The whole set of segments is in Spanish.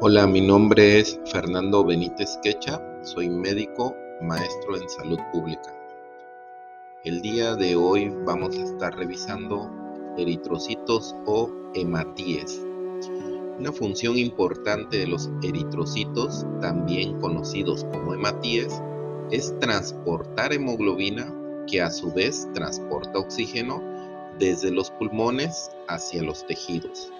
Hola, mi nombre es Fernando Benítez Quecha, soy médico, maestro en salud pública. El día de hoy vamos a estar revisando eritrocitos o hematíes. Una función importante de los eritrocitos, también conocidos como hematíes, es transportar hemoglobina que a su vez transporta oxígeno desde los pulmones hacia los tejidos.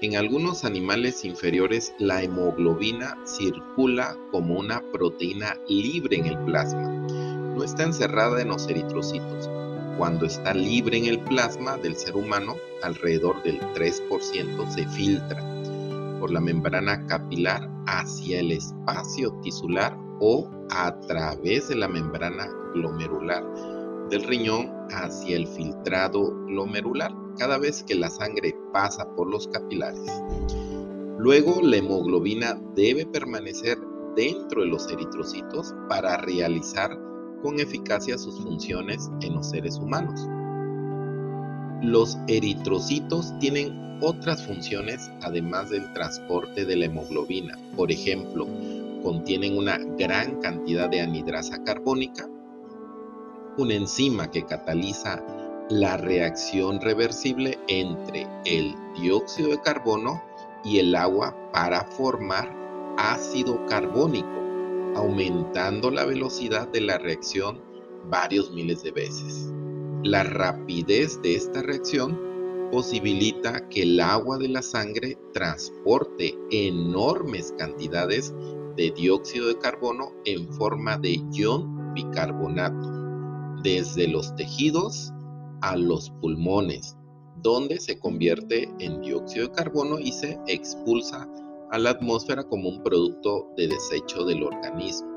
En algunos animales inferiores la hemoglobina circula como una proteína libre en el plasma. No está encerrada en los eritrocitos. Cuando está libre en el plasma del ser humano, alrededor del 3% se filtra por la membrana capilar hacia el espacio tisular o a través de la membrana glomerular del riñón hacia el filtrado glomerular cada vez que la sangre pasa por los capilares. Luego la hemoglobina debe permanecer dentro de los eritrocitos para realizar con eficacia sus funciones en los seres humanos. Los eritrocitos tienen otras funciones además del transporte de la hemoglobina. Por ejemplo, contienen una gran cantidad de anhidrasa carbónica, una enzima que cataliza la reacción reversible entre el dióxido de carbono y el agua para formar ácido carbónico, aumentando la velocidad de la reacción varios miles de veces. La rapidez de esta reacción posibilita que el agua de la sangre transporte enormes cantidades de dióxido de carbono en forma de ion bicarbonato desde los tejidos a los pulmones, donde se convierte en dióxido de carbono y se expulsa a la atmósfera como un producto de desecho del organismo.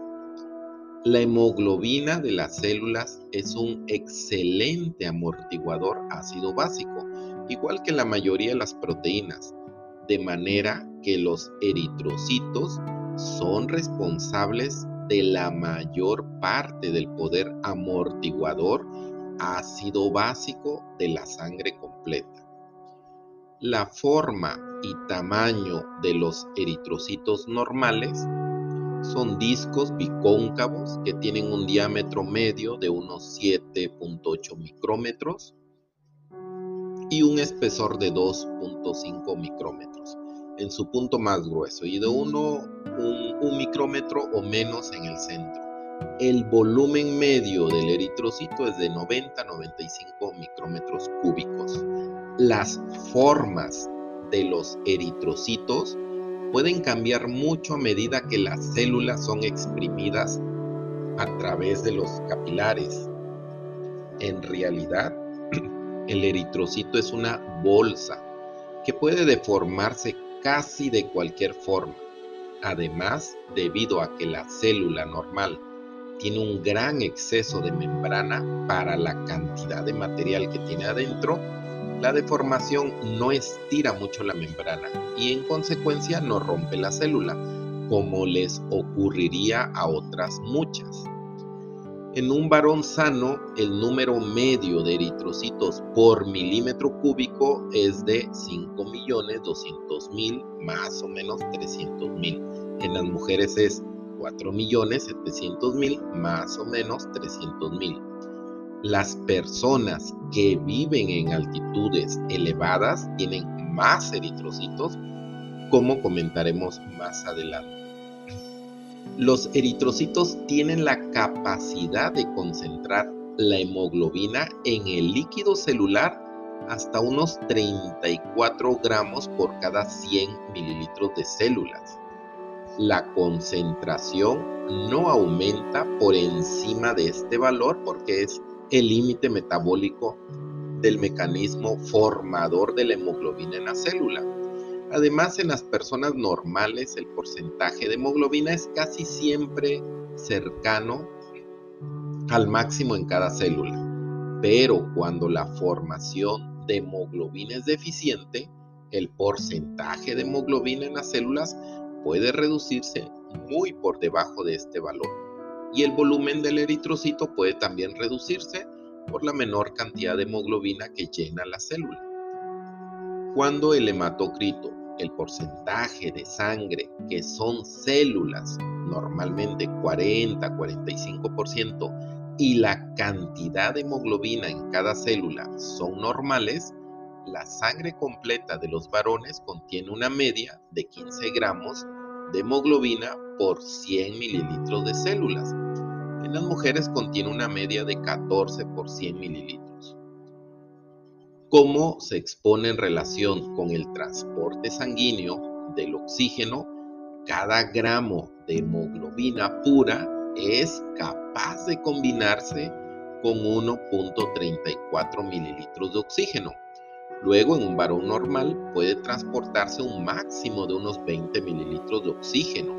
La hemoglobina de las células es un excelente amortiguador ácido básico, igual que la mayoría de las proteínas, de manera que los eritrocitos son responsables de la mayor parte del poder amortiguador ácido básico de la sangre completa. La forma y tamaño de los eritrocitos normales son discos bicóncavos que tienen un diámetro medio de unos 7.8 micrómetros y un espesor de 2.5 micrómetros en su punto más grueso y de uno un micrómetro o menos en el centro el volumen medio del eritrocito es de 90 a 95 micrómetros cúbicos. Las formas de los eritrocitos pueden cambiar mucho a medida que las células son exprimidas a través de los capilares. En realidad, el eritrocito es una bolsa que puede deformarse casi de cualquier forma. Además, debido a que la célula normal tiene un gran exceso de membrana para la cantidad de material que tiene adentro, la deformación no estira mucho la membrana y en consecuencia no rompe la célula, como les ocurriría a otras muchas. En un varón sano, el número medio de eritrocitos por milímetro cúbico es de 5.200.000, más o menos 300.000. En las mujeres es 4.700.000, más o menos 300.000. Las personas que viven en altitudes elevadas tienen más eritrocitos, como comentaremos más adelante. Los eritrocitos tienen la capacidad de concentrar la hemoglobina en el líquido celular hasta unos 34 gramos por cada 100 mililitros de células la concentración no aumenta por encima de este valor porque es el límite metabólico del mecanismo formador de la hemoglobina en la célula. Además, en las personas normales el porcentaje de hemoglobina es casi siempre cercano al máximo en cada célula. Pero cuando la formación de hemoglobina es deficiente, el porcentaje de hemoglobina en las células puede reducirse muy por debajo de este valor y el volumen del eritrocito puede también reducirse por la menor cantidad de hemoglobina que llena la célula. Cuando el hematocrito el porcentaje de sangre que son células, normalmente 40-45%, y la cantidad de hemoglobina en cada célula son normales, la sangre completa de los varones contiene una media de 15 gramos de hemoglobina por 100 mililitros de células. En las mujeres contiene una media de 14 por 100 mililitros. ¿Cómo se expone en relación con el transporte sanguíneo del oxígeno? Cada gramo de hemoglobina pura es capaz de combinarse con 1.34 mililitros de oxígeno. Luego, en un varón normal puede transportarse un máximo de unos 20 mililitros de oxígeno,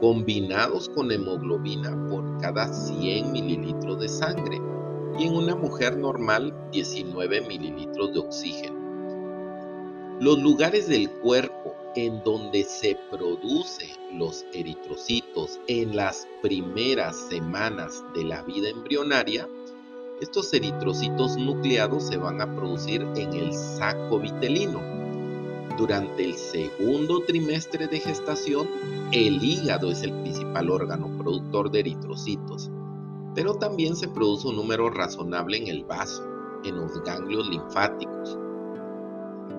combinados con hemoglobina por cada 100 mililitros de sangre, y en una mujer normal 19 mililitros de oxígeno. Los lugares del cuerpo en donde se producen los eritrocitos en las primeras semanas de la vida embrionaria estos eritrocitos nucleados se van a producir en el saco vitelino. Durante el segundo trimestre de gestación, el hígado es el principal órgano productor de eritrocitos, pero también se produce un número razonable en el vaso, en los ganglios linfáticos.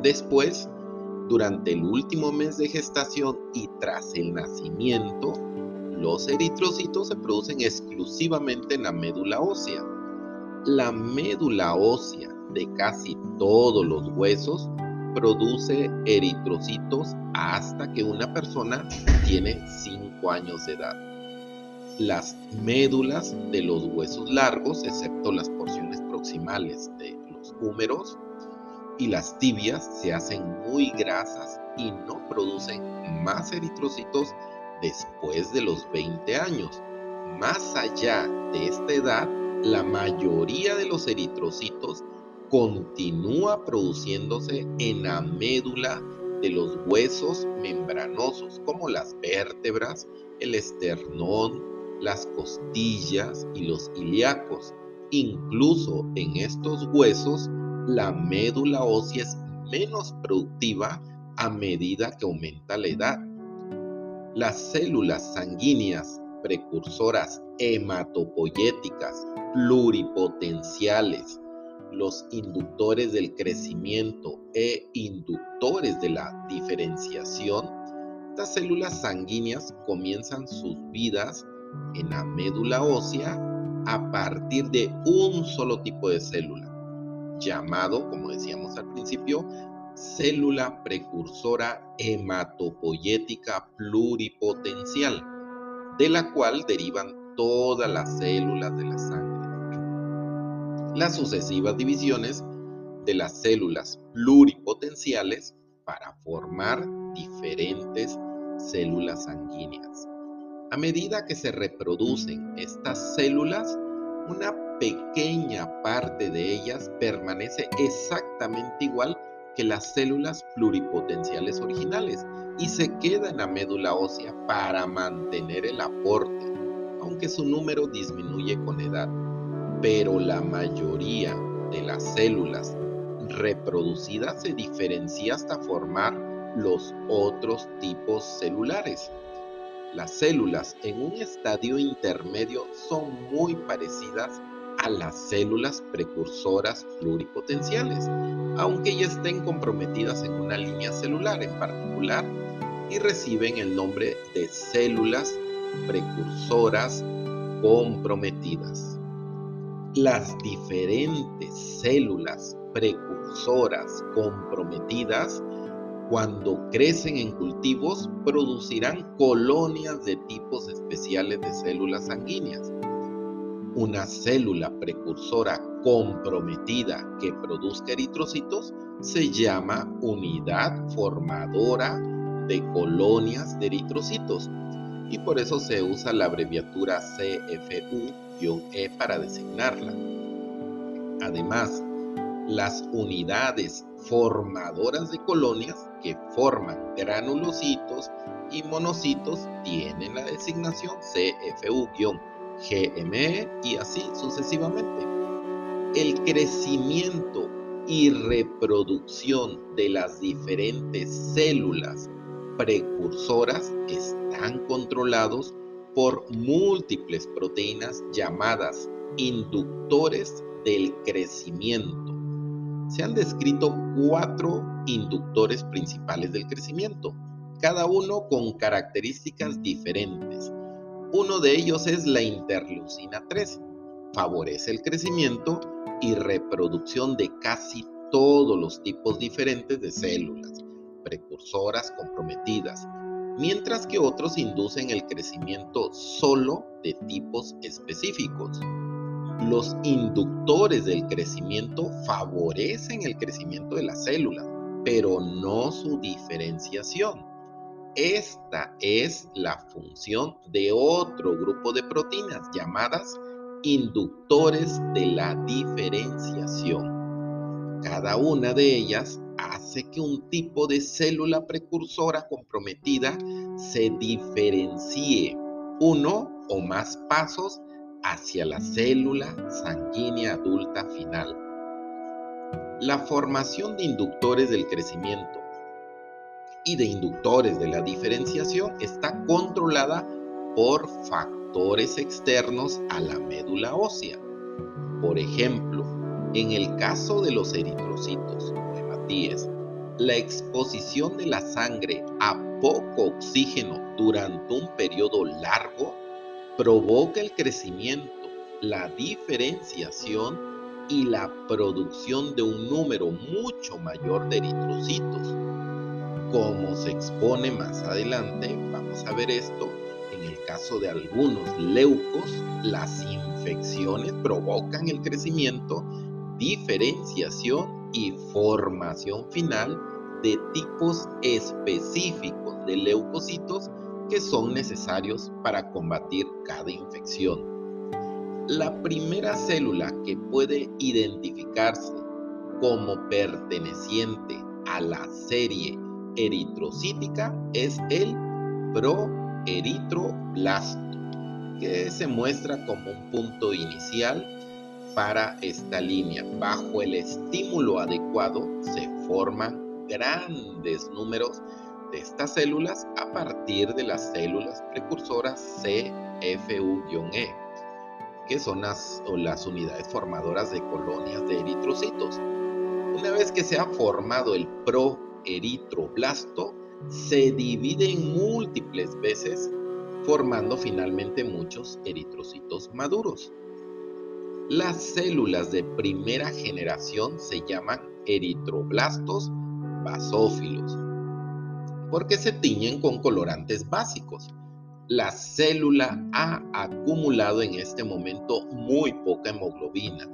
Después, durante el último mes de gestación y tras el nacimiento, los eritrocitos se producen exclusivamente en la médula ósea la médula ósea de casi todos los huesos produce eritrocitos hasta que una persona tiene 5 años de edad. Las médulas de los huesos largos, excepto las porciones proximales de los húmeros y las tibias, se hacen muy grasas y no producen más eritrocitos después de los 20 años. Más allá de esta edad, la mayoría de los eritrocitos continúa produciéndose en la médula de los huesos membranosos, como las vértebras, el esternón, las costillas y los ilíacos. Incluso en estos huesos, la médula ósea es menos productiva a medida que aumenta la edad. Las células sanguíneas precursoras hematopoyéticas pluripotenciales, los inductores del crecimiento e inductores de la diferenciación, estas células sanguíneas comienzan sus vidas en la médula ósea a partir de un solo tipo de célula, llamado, como decíamos al principio, célula precursora hematopoyética pluripotencial, de la cual derivan todas las células de la sangre las sucesivas divisiones de las células pluripotenciales para formar diferentes células sanguíneas. A medida que se reproducen estas células, una pequeña parte de ellas permanece exactamente igual que las células pluripotenciales originales y se queda en la médula ósea para mantener el aporte, aunque su número disminuye con edad pero la mayoría de las células reproducidas se diferencia hasta formar los otros tipos celulares. Las células en un estadio intermedio son muy parecidas a las células precursoras pluripotenciales, aunque ya estén comprometidas en una línea celular en particular y reciben el nombre de células precursoras comprometidas las diferentes células precursoras comprometidas cuando crecen en cultivos producirán colonias de tipos especiales de células sanguíneas. Una célula precursora comprometida que produzca eritrocitos se llama unidad formadora de colonias de eritrocitos y por eso se usa la abreviatura CFU-E para designarla. Además, las unidades formadoras de colonias que forman granulocitos y monocitos tienen la designación CFU-GME y así sucesivamente. El crecimiento y reproducción de las diferentes células precursoras están controlados por múltiples proteínas llamadas inductores del crecimiento. Se han descrito cuatro inductores principales del crecimiento, cada uno con características diferentes. Uno de ellos es la interleucina 3. Favorece el crecimiento y reproducción de casi todos los tipos diferentes de células precursoras comprometidas, mientras que otros inducen el crecimiento solo de tipos específicos. Los inductores del crecimiento favorecen el crecimiento de las células, pero no su diferenciación. Esta es la función de otro grupo de proteínas llamadas inductores de la diferenciación. Cada una de ellas hace que un tipo de célula precursora comprometida se diferencie uno o más pasos hacia la célula sanguínea adulta final. La formación de inductores del crecimiento y de inductores de la diferenciación está controlada por factores externos a la médula ósea. Por ejemplo, en el caso de los eritrocitos o hematíes, la exposición de la sangre a poco oxígeno durante un periodo largo provoca el crecimiento, la diferenciación y la producción de un número mucho mayor de eritrocitos. Como se expone más adelante, vamos a ver esto, en el caso de algunos leucos, las infecciones provocan el crecimiento diferenciación y formación final de tipos específicos de leucocitos que son necesarios para combatir cada infección. La primera célula que puede identificarse como perteneciente a la serie eritrocítica es el proeritroblasto, que se muestra como un punto inicial para esta línea. Bajo el estímulo adecuado se forman grandes números de estas células a partir de las células precursoras CFU-E, que son las, unidades formadoras de colonias de eritrocitos. Una vez que se ha formado el proeritroblasto, se divide en múltiples veces, formando finalmente muchos eritrocitos maduros. Las células de primera generación se llaman eritroblastos basófilos porque se tiñen con colorantes básicos. La célula ha acumulado en este momento muy poca hemoglobina.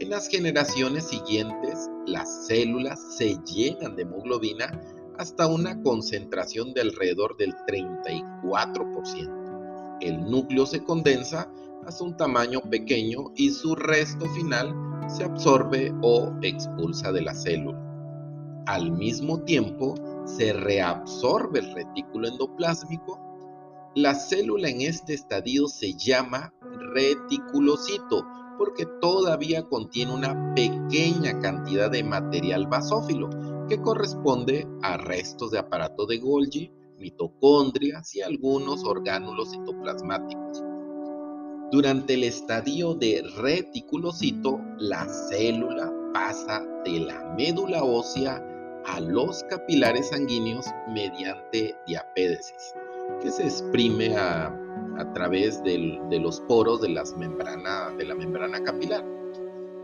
En las generaciones siguientes, las células se llenan de hemoglobina hasta una concentración de alrededor del 34%. El núcleo se condensa hasta un tamaño pequeño y su resto final se absorbe o expulsa de la célula. Al mismo tiempo, se reabsorbe el retículo endoplásmico. La célula en este estadio se llama reticulocito porque todavía contiene una pequeña cantidad de material basófilo que corresponde a restos de aparato de Golgi, mitocondrias y algunos orgánulos citoplasmáticos. Durante el estadio de reticulocito, la célula pasa de la médula ósea a los capilares sanguíneos mediante diapédesis, que se exprime a, través de los poros de, las de la membrana capilar.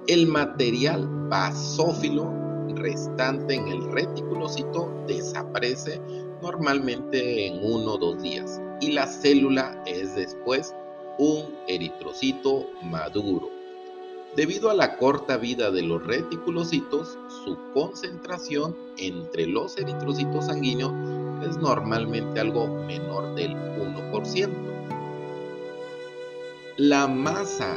El material basófilo restante en el reticulocito desaparece normalmente en uno o dos días y la célula es después un eritrocito maduro. Debido a la corta vida de los reticulocitos, su concentración entre los eritrocitos sanguíneos es normalmente algo menor del 1%. La masa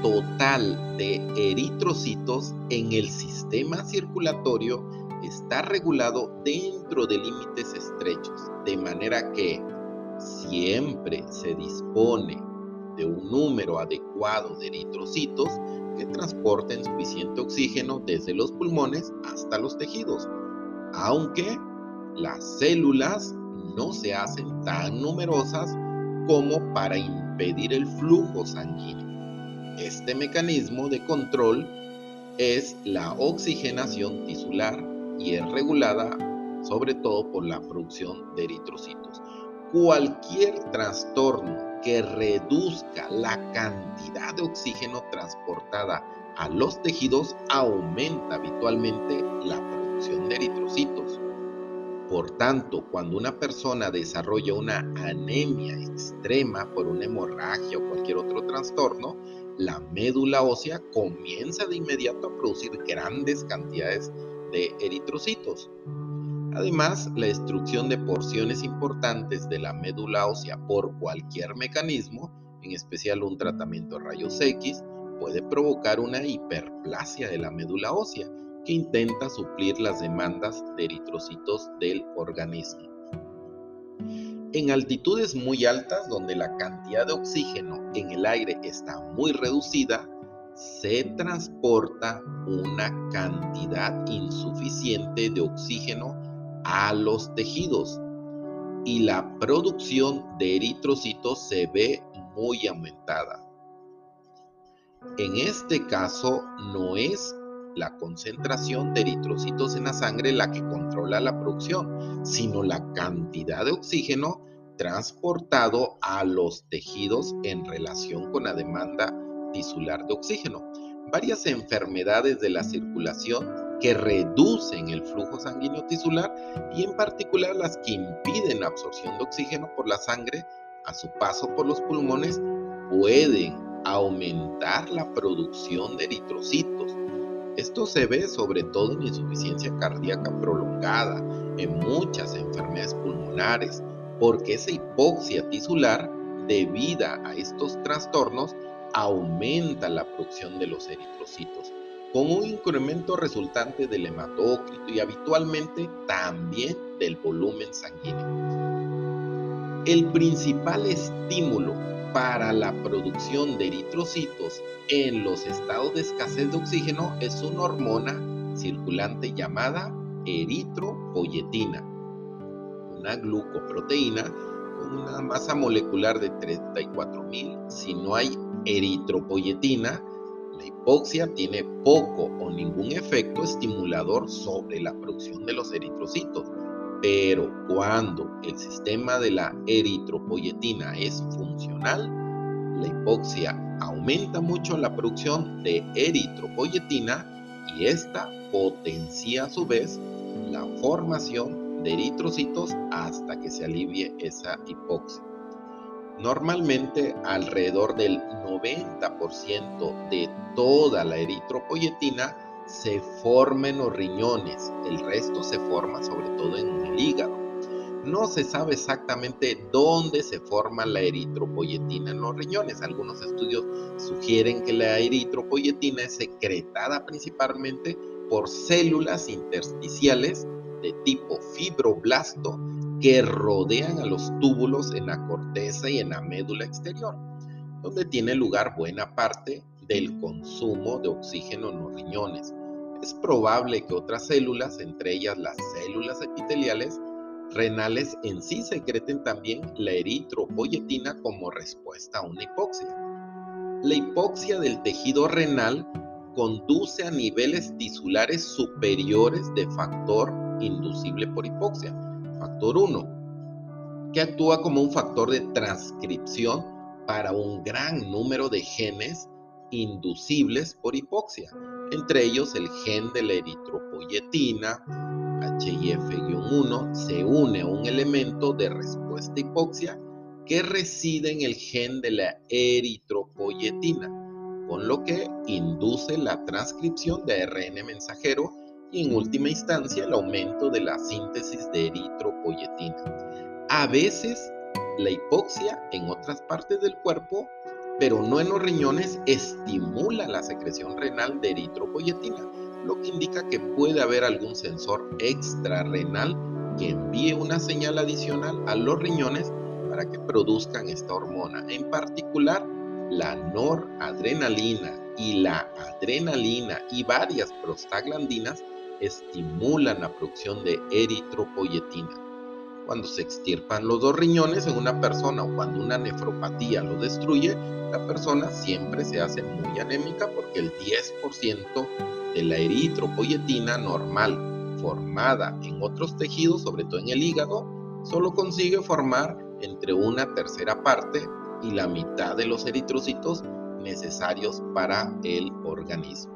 total de eritrocitos en el sistema circulatorio está regulado dentro de límites estrechos, de manera que siempre se dispone de un número adecuado de eritrocitos que transporten suficiente oxígeno desde los pulmones hasta los tejidos, aunque las células no se hacen tan numerosas como para impedir el flujo sanguíneo. Este mecanismo de control es la oxigenación tisular y es regulada sobre todo por la producción de eritrocitos. Cualquier trastorno que reduzca la cantidad de oxígeno transportada a los tejidos aumenta habitualmente la producción de eritrocitos. Por tanto, cuando una persona desarrolla una anemia extrema por una hemorragia o cualquier otro trastorno, la médula ósea comienza de inmediato a producir grandes cantidades de eritrocitos. Además, la destrucción de porciones importantes de la médula ósea por cualquier mecanismo, en especial un tratamiento de rayos X, puede provocar una hiperplasia de la médula ósea que intenta suplir las demandas de eritrocitos del organismo. En altitudes muy altas, donde la cantidad de oxígeno en el aire está muy reducida, se transporta una cantidad insuficiente de oxígeno a los tejidos y la producción de eritrocitos se ve muy aumentada. En este caso no es la concentración de eritrocitos en la sangre la que controla la producción, sino la cantidad de oxígeno transportado a los tejidos en relación con la demanda tisular de oxígeno. Varias enfermedades de la circulación que reducen el flujo sanguíneo tisular y en particular las que impiden la absorción de oxígeno por la sangre a su paso por los pulmones pueden aumentar la producción de eritrocitos. Esto se ve sobre todo en insuficiencia cardíaca prolongada, en muchas enfermedades pulmonares, porque esa hipoxia tisular debida a estos trastornos aumenta la producción de los eritrocitos con un incremento resultante del hematócrito y habitualmente también del volumen sanguíneo. El principal estímulo para la producción de eritrocitos en los estados de escasez de oxígeno es una hormona circulante llamada eritropoyetina, una glucoproteína con una masa molecular de 34.000. Si no hay eritropoyetina, la hipoxia tiene poco o ningún efecto estimulador sobre la producción de los eritrocitos, pero cuando el sistema de la eritropoyetina es funcional, la hipoxia aumenta mucho la producción de eritropoyetina y esta potencia a su vez la formación de eritrocitos hasta que se alivie esa hipoxia. Normalmente alrededor del 90% de toda la eritropoyetina se forma en los riñones, el resto se forma sobre todo en el hígado. No se sabe exactamente dónde se forma la eritropoyetina en los riñones. Algunos estudios sugieren que la eritropoyetina es secretada principalmente por células intersticiales de tipo fibroblasto que rodean a los túbulos en la corteza y en la médula exterior, donde tiene lugar buena parte del consumo de oxígeno en los riñones. Es probable que otras células, entre ellas las células epiteliales renales, en sí secreten también la eritropoyetina como respuesta a una hipoxia. La hipoxia del tejido renal conduce a niveles tisulares superiores de factor inducible por hipoxia, factor 1, que actúa como un factor de transcripción para un gran número de genes inducibles por hipoxia, entre ellos el gen de la eritropoyetina, HIF-1, se une a un elemento de respuesta hipoxia que reside en el gen de la eritropoyetina, con lo que induce la transcripción de ARN mensajero en última instancia el aumento de la síntesis de eritropoyetina. A veces la hipoxia en otras partes del cuerpo, pero no en los riñones, estimula la secreción renal de eritropoyetina, lo que indica que puede haber algún sensor extrarrenal que envíe una señal adicional a los riñones para que produzcan esta hormona, en particular la noradrenalina, y la adrenalina y varias prostaglandinas estimulan la producción de eritropoyetina. Cuando se extirpan los dos riñones en una persona o cuando una nefropatía lo destruye, la persona siempre se hace muy anémica porque el 10% de la eritropoyetina normal formada en otros tejidos, sobre todo en el hígado, solo consigue formar entre una tercera parte y la mitad de los eritrocitos necesarios para el organismo.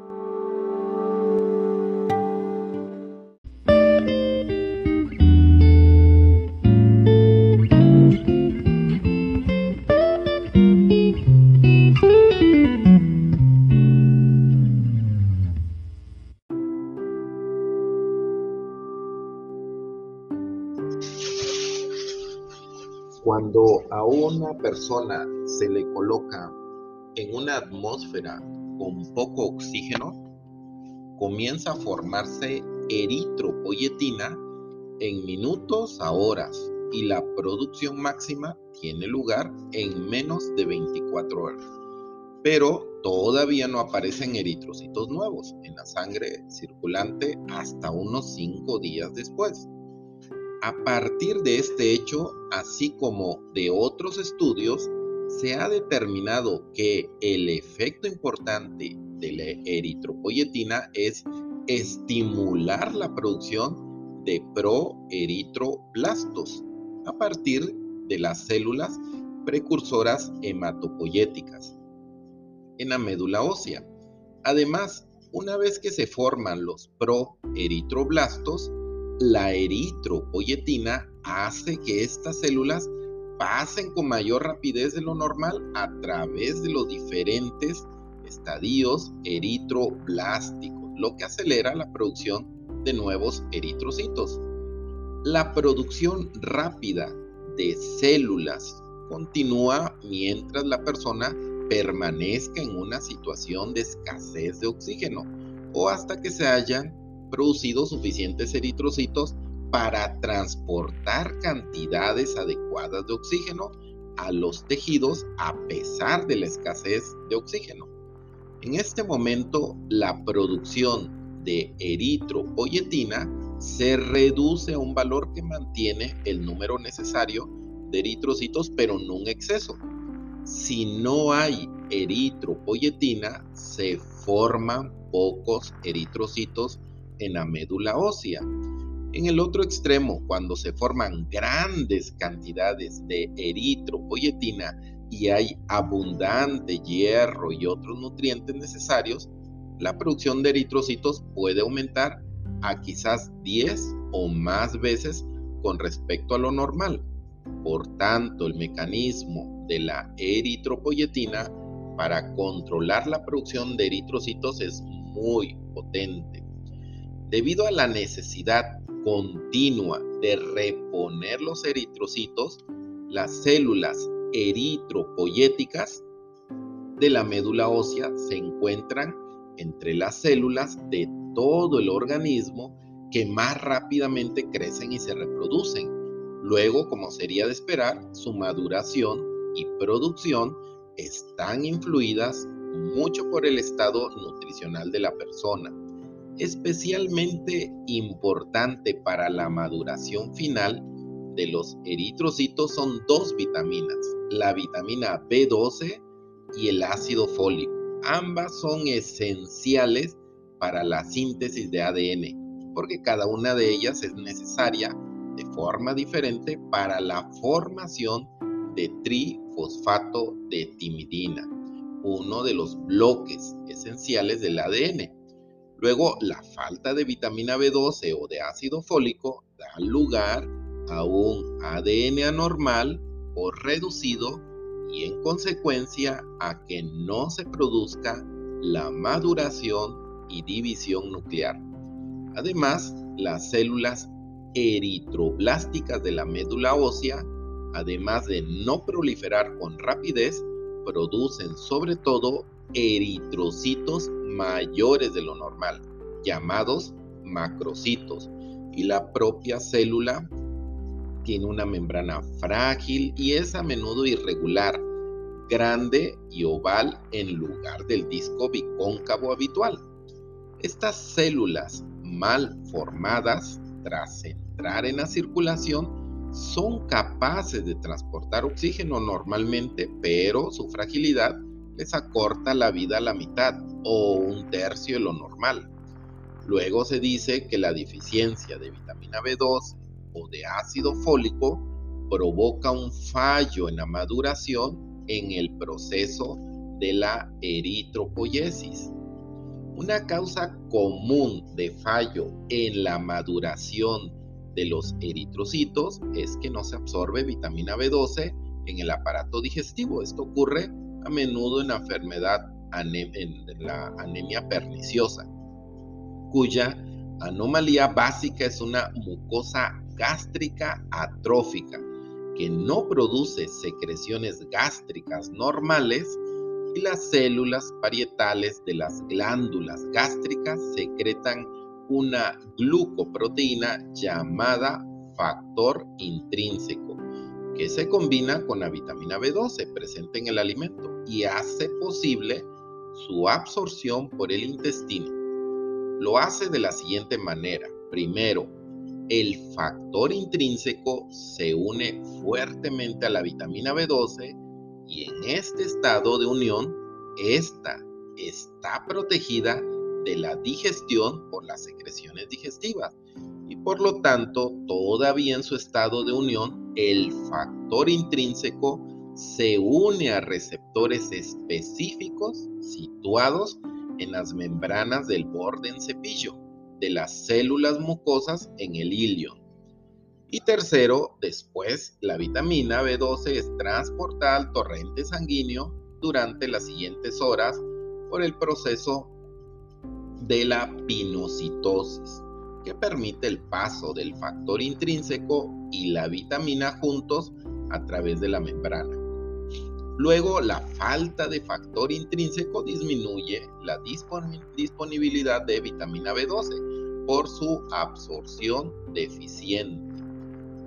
Persona se le coloca en una atmósfera con poco oxígeno, comienza a formarse eritropoyetina en minutos a horas y la producción máxima tiene lugar en menos de 24 horas. Pero todavía no aparecen eritrocitos nuevos en la sangre circulante hasta unos 5 días después. A partir de este hecho, así como de otros estudios, se ha determinado que el efecto importante de la eritropoyetina es estimular la producción de proeritroblastos a partir de las células precursoras hematopoyéticas en la médula ósea. Además, una vez que se forman los proeritroblastos, la eritropoyetina hace que estas células pasen con mayor rapidez de lo normal a través de los diferentes estadios eritroblásticos, lo que acelera la producción de nuevos eritrocitos. La producción rápida de células continúa mientras la persona permanezca en una situación de escasez de oxígeno o hasta que se hayan producido suficientes eritrocitos para transportar cantidades adecuadas de oxígeno a los tejidos a pesar de la escasez de oxígeno. En este momento, la producción de eritropoyetina se reduce a un valor que mantiene el número necesario de eritrocitos, pero no un exceso. Si no hay eritropoyetina, se forman pocos eritrocitos en la médula ósea. En el otro extremo, cuando se forman grandes cantidades de eritropoyetina y hay abundante hierro y otros nutrientes necesarios, la producción de eritrocitos puede aumentar a quizás 10 o más veces con respecto a lo normal. Por tanto, el mecanismo de la eritropoyetina para controlar la producción de eritrocitos es muy potente. Debido a la necesidad continua de reponer los eritrocitos, las células eritropoyéticas de la médula ósea se encuentran entre las células de todo el organismo que más rápidamente crecen y se reproducen. Luego, como sería de esperar, su maduración y producción están influidas mucho por el estado nutricional de la persona especialmente importante para la maduración final de los eritrocitos son dos vitaminas, la vitamina B12 y el ácido fólico. Ambas son esenciales para la síntesis de ADN, porque cada una de ellas es necesaria de forma diferente para la formación de trifosfato de timidina, uno de los bloques esenciales del ADN. Luego, la falta de vitamina B12 o de ácido fólico da lugar a un ADN anormal o reducido y en consecuencia a que no se produzca la maduración y división nuclear. Además, las células eritroblásticas de la médula ósea, además de no proliferar con rapidez, producen sobre todo eritrocitos mayores de lo normal, llamados macrocitos, y la propia célula tiene una membrana frágil y es a menudo irregular, grande y oval en lugar del disco bicóncavo habitual. Estas células mal formadas, tras entrar en la circulación, son capaces de transportar oxígeno normalmente, pero su fragilidad les acorta la vida a la mitad o un tercio de lo normal. Luego se dice que la deficiencia de vitamina B2 o de ácido fólico provoca un fallo en la maduración en el proceso de la eritropoyesis. Una causa común de fallo en la maduración de los eritrocitos es que no se absorbe vitamina B12 en el aparato digestivo. Esto ocurre a menudo en la enfermedad, en la anemia perniciosa, cuya anomalía básica es una mucosa gástrica atrófica que no produce secreciones gástricas normales y las células parietales de las glándulas gástricas secretan una glucoproteína llamada factor intrínseco que se combina con la vitamina B12 presente en el alimento y hace posible su absorción por el intestino. Lo hace de la siguiente manera. Primero, el factor intrínseco se une fuertemente a la vitamina B12 y en este estado de unión, esta está protegida de la digestión por las secreciones digestivas y por lo tanto todavía en su estado de unión el factor intrínseco se une a receptores específicos situados en las membranas del borde en cepillo de las células mucosas en el ilion. Y tercero, después la vitamina B12 es transportada al torrente sanguíneo durante las siguientes horas por el proceso de la pinocitosis, que permite el paso del factor intrínseco y la vitamina juntos a través de la membrana. Luego, la falta de factor intrínseco disminuye la disponibilidad de vitamina B12 por su absorción deficiente.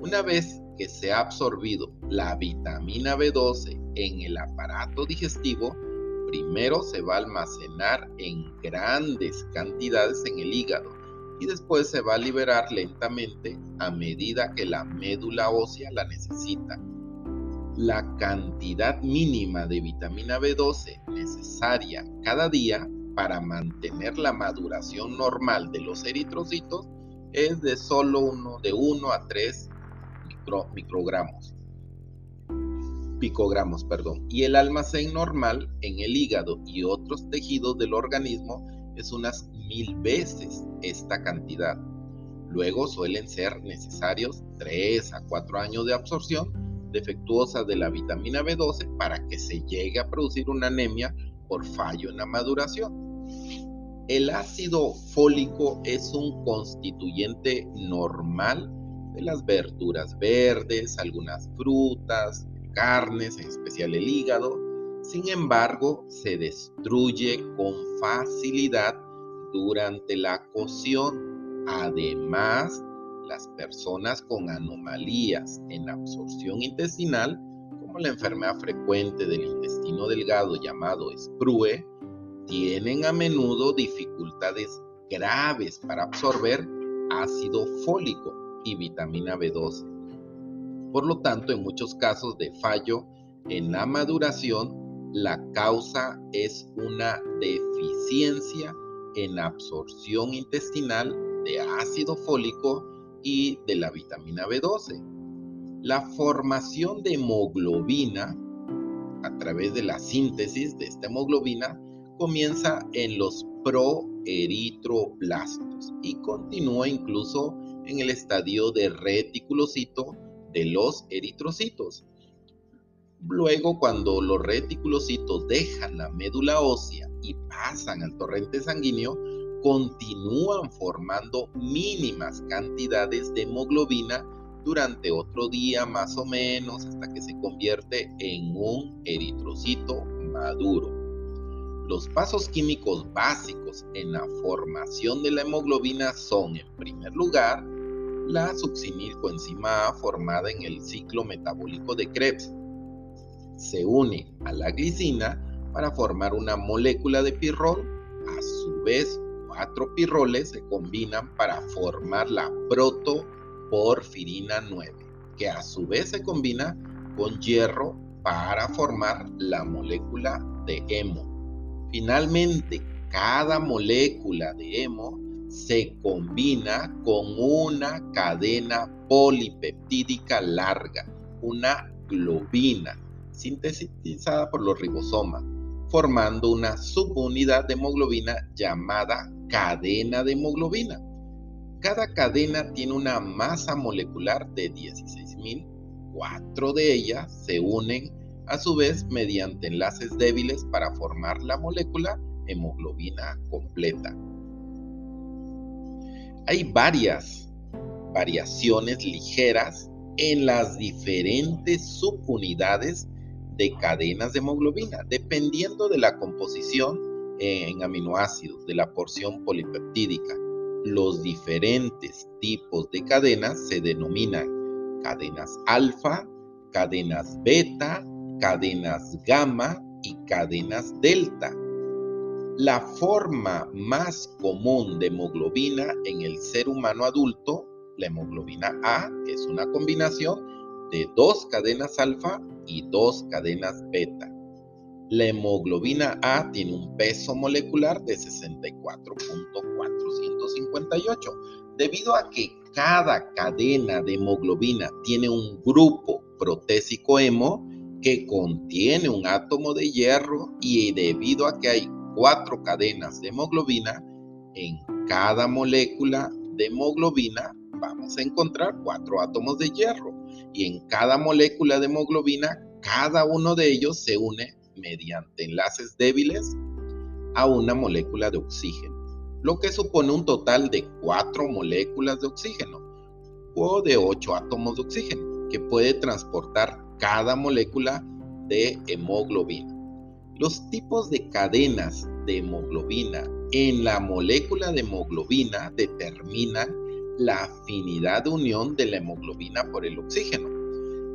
Una vez que se ha absorbido la vitamina B12 en el aparato digestivo, primero se va a almacenar en grandes cantidades en el hígado y después se va a liberar lentamente a medida que la médula ósea la necesita la cantidad mínima de vitamina B12 necesaria cada día para mantener la maduración normal de los eritrocitos es de solo uno, de 1 a 3 microgramos, picogramos, perdón. Y el almacén normal en el hígado y otros tejidos del organismo es unas mil veces esta cantidad. Luego suelen ser necesarios 3 a 4 años de absorción defectuosa de la vitamina B12 para que se llegue a producir una anemia por fallo en la maduración. El ácido fólico es un constituyente normal de las verduras verdes, algunas frutas, carnes, en especial el hígado. Sin embargo, se destruye con facilidad durante la cocción. Además, las personas con anomalías en absorción intestinal, como la enfermedad frecuente del intestino delgado llamado SPRUE, tienen a menudo dificultades graves para absorber ácido fólico y vitamina B12. Por lo tanto, en muchos casos de fallo en la maduración, la causa es una deficiencia en absorción intestinal de ácido fólico y de la vitamina B12. La formación de hemoglobina a través de la síntesis de esta hemoglobina comienza en los proeritroblastos y continúa incluso en el estadio de reticulocito de los eritrocitos. Luego, cuando los reticulocitos dejan la médula ósea y pasan al torrente sanguíneo, continúan formando mínimas cantidades de hemoglobina durante otro día más o menos hasta que se convierte en un eritrocito maduro. Los pasos químicos básicos en la formación de la hemoglobina son, en primer lugar, la succinilcoenzima A formada en el ciclo metabólico de Krebs. se une a la glicina para formar una molécula de pirrol. A su vez, cuatro pirroles se combinan para formar la protoporfirina 9, que a su vez se combina con hierro para formar la molécula de hemo. Finalmente, cada molécula de hemo se combina con una cadena polipeptídica larga, una globina, sintetizada por los ribosomas, formando una subunidad de hemoglobina llamada cadena de hemoglobina. Cada cadena tiene una masa molecular de 16.000. Cuatro de ellas se unen a su vez mediante enlaces débiles para formar la molécula hemoglobina completa. Hay varias variaciones ligeras en las diferentes subunidades de cadenas de hemoglobina, dependiendo de la composición en aminoácidos de la porción polipeptídica. Los diferentes tipos de cadenas se denominan cadenas alfa, cadenas beta, cadenas gamma y cadenas delta. La forma más común de hemoglobina en el ser humano adulto, la hemoglobina A, es una combinación de dos cadenas alfa y dos cadenas beta. La hemoglobina A tiene un peso molecular de 64.458. Debido a que cada cadena de hemoglobina tiene un grupo protésico hemo que contiene un átomo de hierro y debido a que hay cuatro cadenas de hemoglobina, en cada molécula de hemoglobina vamos a encontrar cuatro átomos de hierro. Y en cada molécula de hemoglobina, cada uno de ellos se une mediante enlaces débiles a una molécula de oxígeno, lo que supone un total de cuatro moléculas de oxígeno o de ocho átomos de oxígeno que puede transportar cada molécula de hemoglobina. Los tipos de cadenas de hemoglobina en la molécula de hemoglobina determinan la afinidad de unión de la hemoglobina por el oxígeno.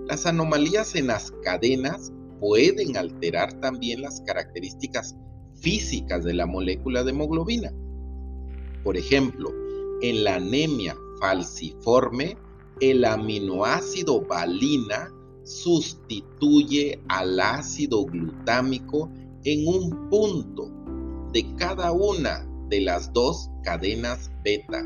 Las anomalías en las cadenas pueden alterar también las características físicas de la molécula de hemoglobina. Por ejemplo, en la anemia falciforme, el aminoácido valina sustituye al ácido glutámico en un punto de cada una de las dos cadenas beta.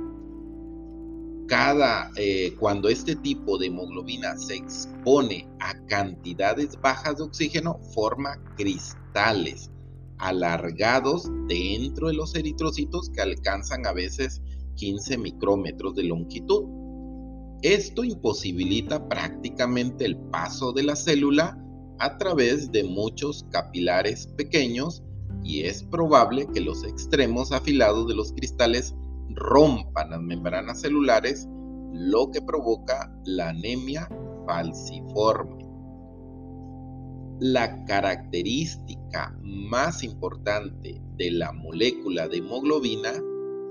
Cada, eh, cuando este tipo de hemoglobina se expone a cantidades bajas de oxígeno, forma cristales alargados dentro de los eritrocitos que alcanzan a veces 15 micrómetros de longitud. Esto imposibilita prácticamente el paso de la célula a través de muchos capilares pequeños y es probable que los extremos afilados de los cristales rompan las membranas celulares, lo que provoca la anemia falciforme. La característica más importante de la molécula de hemoglobina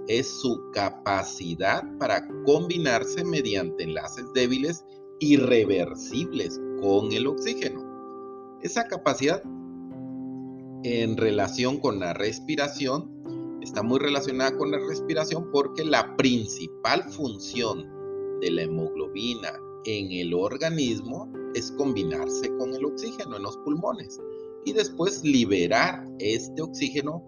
es su capacidad para combinarse mediante enlaces débiles irreversibles con el oxígeno. Esa capacidad en relación con la respiración está muy relacionada con la respiración porque la principal función de la hemoglobina en el organismo es combinarse con el oxígeno en los pulmones y después liberar este oxígeno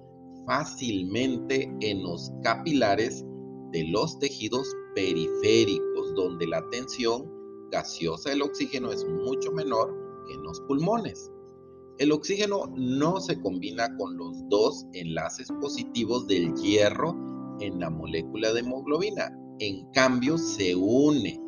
fácilmente en los capilares de los tejidos periféricos, donde la tensión gaseosa del oxígeno es mucho menor que en los pulmones. El oxígeno no se combina con los dos enlaces positivos del hierro en la molécula de hemoglobina. En cambio, se une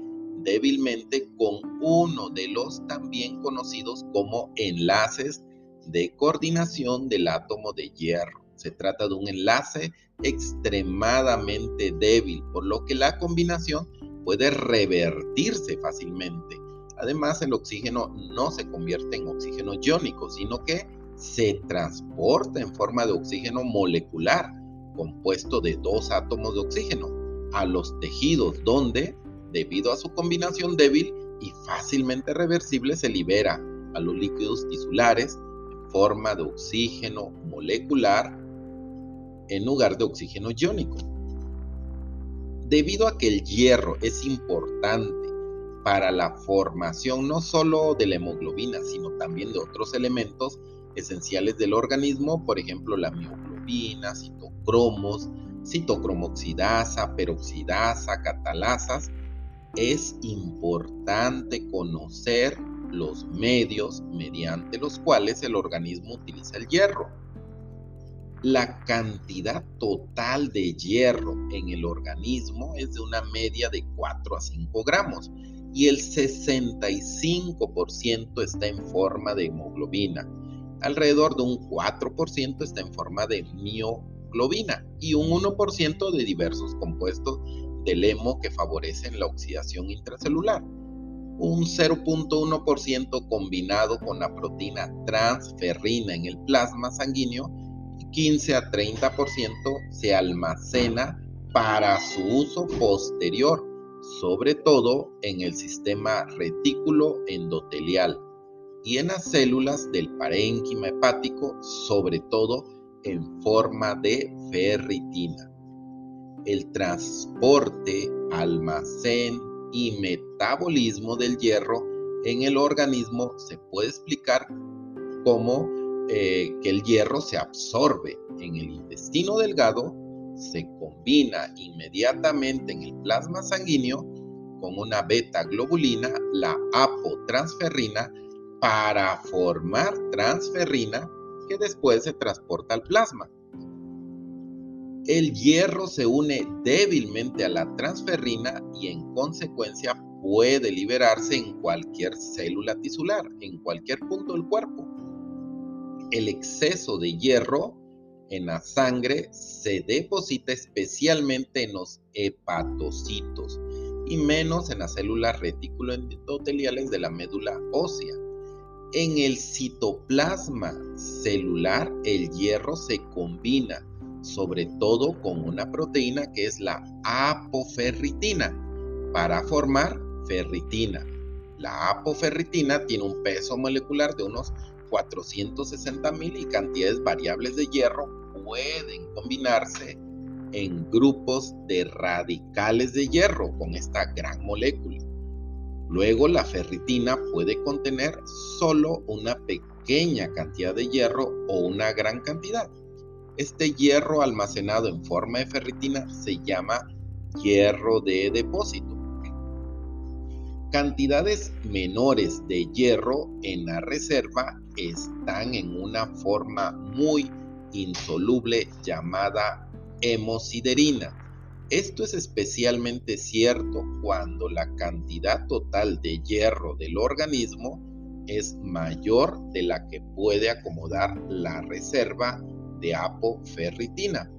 débilmente con uno de los también conocidos como enlaces de coordinación del átomo de hierro. Se trata de un enlace extremadamente débil, por lo que la combinación puede revertirse fácilmente. Además, el oxígeno no se convierte en oxígeno iónico, sino que se transporta en forma de oxígeno molecular, compuesto de dos átomos de oxígeno, a los tejidos donde, debido a su combinación débil y fácilmente reversible, se libera a los líquidos tisulares en forma de oxígeno molecular en lugar de oxígeno iónico. Debido a que el hierro es importante para la formación no solo de la hemoglobina, sino también de otros elementos esenciales del organismo, por ejemplo la mioglobina, citocromos, citocromoxidasa, peroxidasa, catalasas, es importante conocer los medios mediante los cuales el organismo utiliza el hierro. La cantidad total de hierro en el organismo es de una media de 4 a 5 gramos y el 65% está en forma de hemoglobina. Alrededor de un 4% está en forma de mioglobina y un 1% de diversos compuestos del hemo que favorecen la oxidación intracelular. Un 0.1% combinado con la proteína transferrina en el plasma sanguíneo 15 a 30% se almacena para su uso posterior, sobre todo en el sistema retículo endotelial y en las células del parénquima hepático, sobre todo en forma de ferritina. El transporte, almacén y metabolismo del hierro en el organismo se puede explicar como eh, que el hierro se absorbe en el intestino delgado, se combina inmediatamente en el plasma sanguíneo con una beta globulina, la apotransferrina, para formar transferrina que después se transporta al plasma. El hierro se une débilmente a la transferrina y en consecuencia puede liberarse en cualquier célula tisular, en cualquier punto del cuerpo el exceso de hierro en la sangre se deposita especialmente en los hepatocitos y menos en las células reticuloendoteliales de la médula ósea. En el citoplasma celular el hierro se combina sobre todo con una proteína que es la apoferritina para formar ferritina. La apoferritina tiene un peso molecular de unos 460 mil y cantidades variables de hierro pueden combinarse en grupos de radicales de hierro con esta gran molécula. Luego la ferritina puede contener solo una pequeña cantidad de hierro o una gran cantidad. Este hierro almacenado en forma de ferritina se llama hierro de depósito cantidades menores de hierro en la reserva están en una forma muy insoluble llamada hemosiderina. Esto es especialmente cierto cuando la cantidad total de hierro del organismo es mayor de la que puede acomodar la reserva de apoferritina.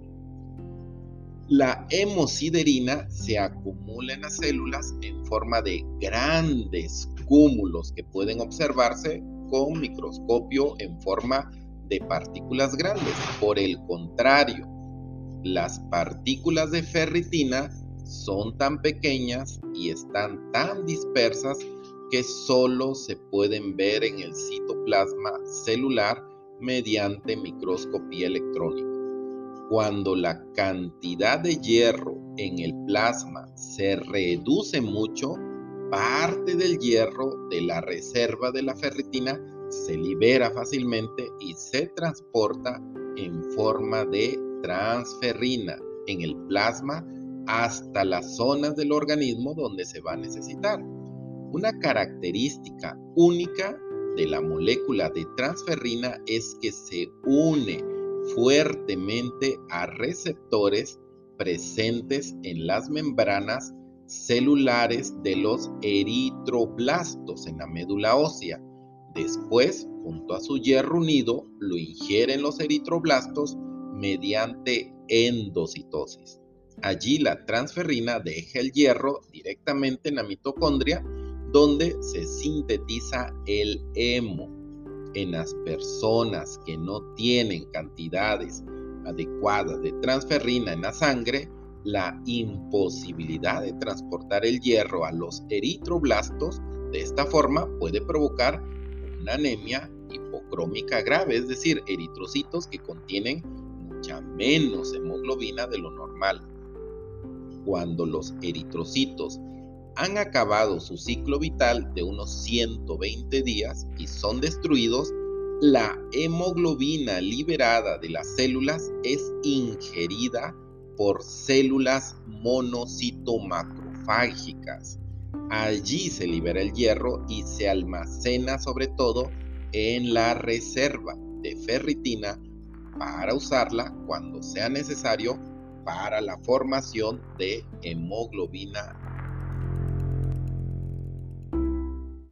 La hemosiderina se acumula en las células en forma de grandes cúmulos que pueden observarse con microscopio en forma de partículas grandes. Por el contrario, las partículas de ferritina son tan pequeñas y están tan dispersas que solo se pueden ver en el citoplasma celular mediante microscopía electrónica. Cuando la cantidad de hierro en el plasma se reduce mucho, parte del hierro de la reserva de la ferritina se libera fácilmente y se transporta en forma de transferrina en el plasma hasta las zonas del organismo donde se va a necesitar. Una característica única de la molécula de transferrina es que se une fuertemente a receptores presentes en las membranas celulares de los eritroblastos en la médula ósea. Después, junto a su hierro unido, lo ingieren los eritroblastos mediante endocitosis. Allí la transferrina deja el hierro directamente en la mitocondria, donde se sintetiza el hemo en las personas que no tienen cantidades adecuadas de transferrina en la sangre, la imposibilidad de transportar el hierro a los eritroblastos de esta forma puede provocar anemia hipocrómica grave, es decir, eritrocitos que contienen mucha menos hemoglobina de lo normal. Cuando los eritrocitos han acabado su ciclo vital de unos 120 días y son destruidos, la hemoglobina liberada de las células es ingerida por células monocitomacrofágicas. Allí se libera el hierro y se almacena sobre todo en la reserva de ferritina para usarla cuando sea necesario para la formación de hemoglobina